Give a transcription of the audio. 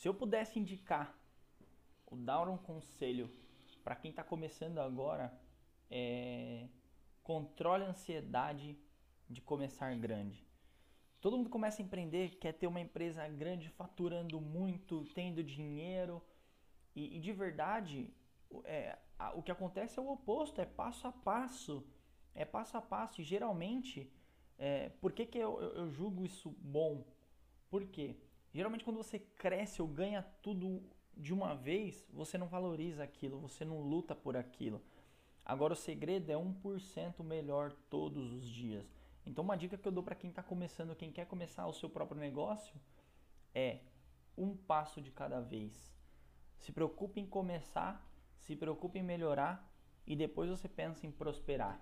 Se eu pudesse indicar ou dar um conselho para quem está começando agora, é controle a ansiedade de começar grande. Todo mundo começa a empreender, quer ter uma empresa grande, faturando muito, tendo dinheiro. E, e de verdade, é, a, o que acontece é o oposto, é passo a passo. É passo a passo. E geralmente, é, por que, que eu, eu, eu julgo isso bom? Por quê? Geralmente quando você cresce ou ganha tudo de uma vez, você não valoriza aquilo, você não luta por aquilo. Agora o segredo é 1% melhor todos os dias. Então uma dica que eu dou para quem está começando, quem quer começar o seu próprio negócio, é um passo de cada vez. Se preocupe em começar, se preocupe em melhorar e depois você pensa em prosperar.